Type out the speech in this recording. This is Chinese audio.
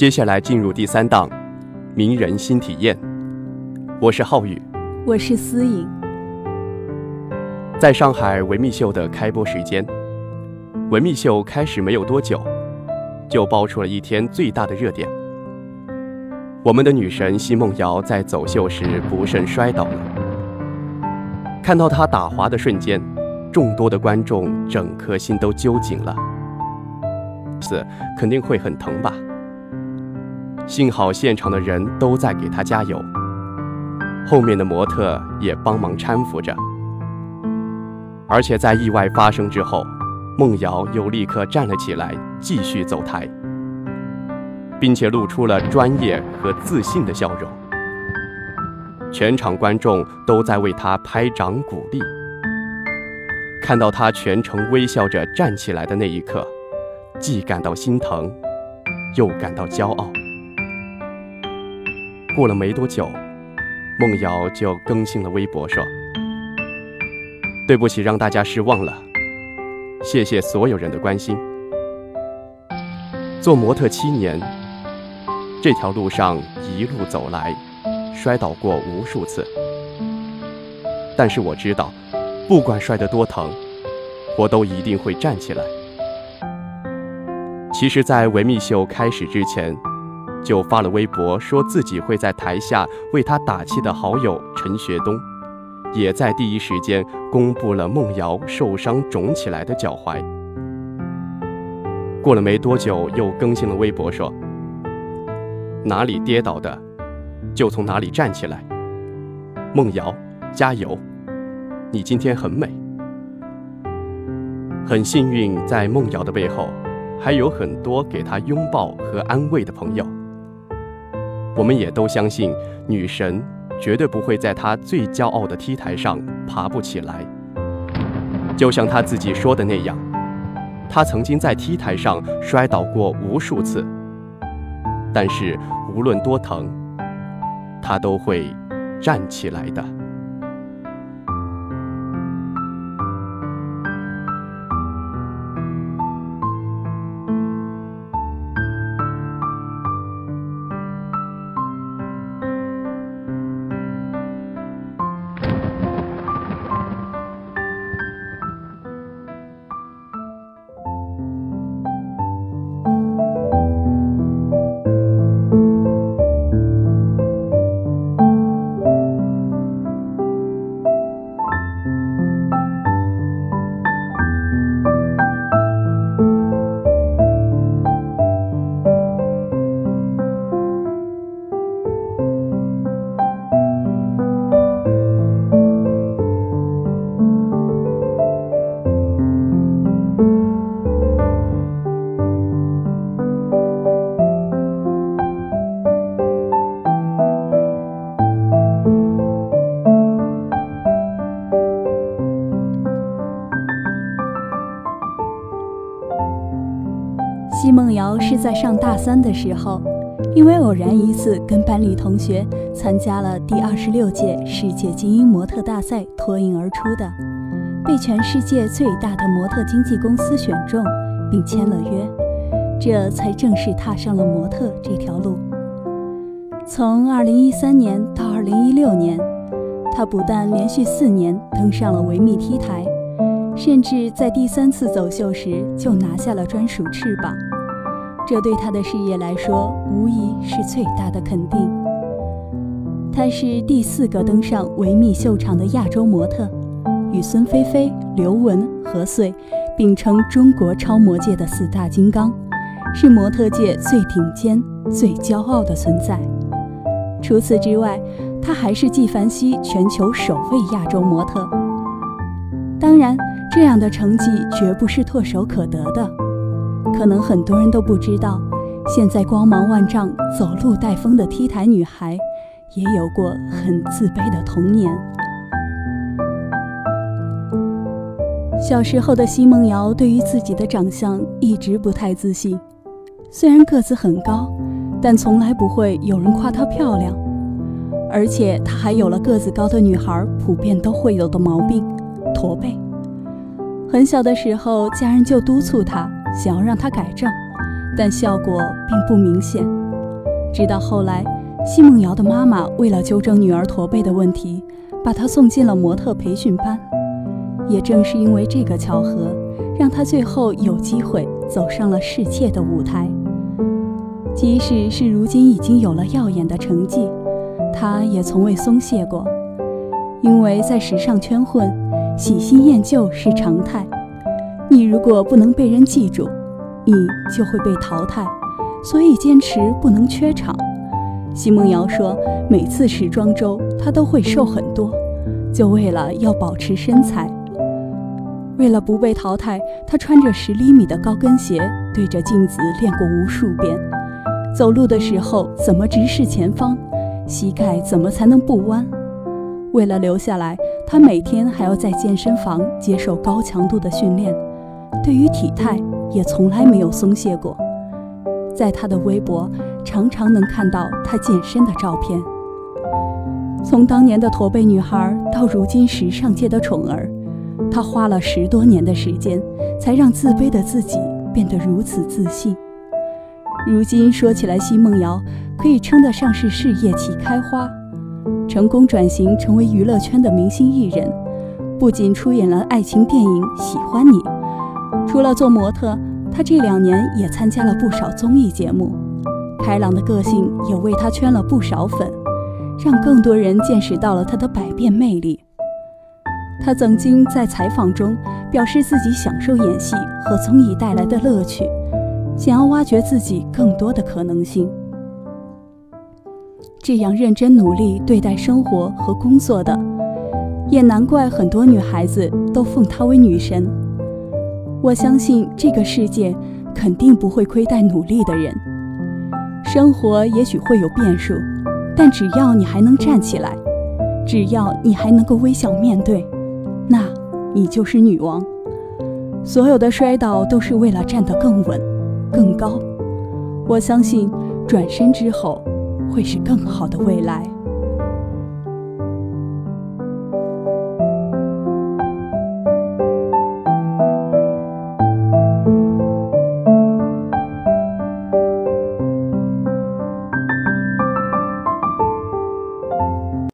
接下来进入第三档，名人新体验。我是浩宇，我是思颖。在上海维密秀的开播时间，维密秀开始没有多久，就爆出了一天最大的热点。我们的女神奚梦瑶在走秀时不慎摔倒了，看到她打滑的瞬间，众多的观众整颗心都揪紧了。死肯定会很疼吧？幸好现场的人都在给她加油，后面的模特也帮忙搀扶着。而且在意外发生之后，梦瑶又立刻站了起来，继续走台，并且露出了专业和自信的笑容。全场观众都在为她拍掌鼓励。看到她全程微笑着站起来的那一刻，既感到心疼，又感到骄傲。过了没多久，梦瑶就更新了微博说。对不起，让大家失望了。谢谢所有人的关心。做模特七年，这条路上一路走来，摔倒过无数次。但是我知道，不管摔得多疼，我都一定会站起来。其实，在维密秀开始之前，就发了微博，说自己会在台下为他打气的好友陈学冬。也在第一时间公布了梦瑶受伤肿起来的脚踝。过了没多久，又更新了微博说：“哪里跌倒的，就从哪里站起来。梦瑶，加油！你今天很美。很幸运，在梦瑶的背后，还有很多给她拥抱和安慰的朋友。我们也都相信女神。”绝对不会在她最骄傲的 T 台上爬不起来，就像她自己说的那样，她曾经在 T 台上摔倒过无数次，但是无论多疼，她都会站起来的。奚梦瑶是在上大三的时候，因为偶然一次跟班里同学参加了第二十六届世界精英模特大赛脱颖而出的，被全世界最大的模特经纪公司选中，并签了约，这才正式踏上了模特这条路。从二零一三年到二零一六年，她不但连续四年登上了维密 T 台。甚至在第三次走秀时就拿下了专属翅膀，这对她的事业来说无疑是最大的肯定。她是第四个登上维密秀场的亚洲模特，与孙菲菲、刘雯、何穗并称中国超模界的四大金刚，是模特界最顶尖、最骄傲的存在。除此之外，她还是纪梵希全球首位亚洲模特。当然。这样的成绩绝不是唾手可得的，可能很多人都不知道，现在光芒万丈、走路带风的 T 台女孩，也有过很自卑的童年。小时候的奚梦瑶对于自己的长相一直不太自信，虽然个子很高，但从来不会有人夸她漂亮，而且她还有了个子高的女孩普遍都会有的毛病——驼背。很小的时候，家人就督促她，想要让他改正，但效果并不明显。直到后来，奚梦瑶的妈妈为了纠正女儿驼背的问题，把她送进了模特培训班。也正是因为这个巧合，让她最后有机会走上了世界的舞台。即使是如今已经有了耀眼的成绩，她也从未松懈过。因为在时尚圈混，喜新厌旧是常态。你如果不能被人记住，你就会被淘汰。所以坚持不能缺场。奚梦瑶说，每次时装周她都会瘦很多，就为了要保持身材。为了不被淘汰，她穿着十厘米的高跟鞋，对着镜子练过无数遍。走路的时候怎么直视前方，膝盖怎么才能不弯？为了留下来，她每天还要在健身房接受高强度的训练，对于体态也从来没有松懈过。在她的微博，常常能看到她健身的照片。从当年的驼背女孩到如今时尚界的宠儿，她花了十多年的时间，才让自卑的自己变得如此自信。如今说起来，奚梦瑶可以称得上是事业起开花，成功转型成为娱乐圈的明星艺人，不仅出演了爱情电影《喜欢你》，除了做模特，她这两年也参加了不少综艺节目。开朗的个性也为她圈了不少粉，让更多人见识到了她的百变魅力。她曾经在采访中表示自己享受演戏和综艺带来的乐趣。想要挖掘自己更多的可能性，这样认真努力对待生活和工作的，也难怪很多女孩子都奉她为女神。我相信这个世界肯定不会亏待努力的人。生活也许会有变数，但只要你还能站起来，只要你还能够微笑面对，那你就是女王。所有的摔倒都是为了站得更稳。更高，我相信转身之后会是更好的未来。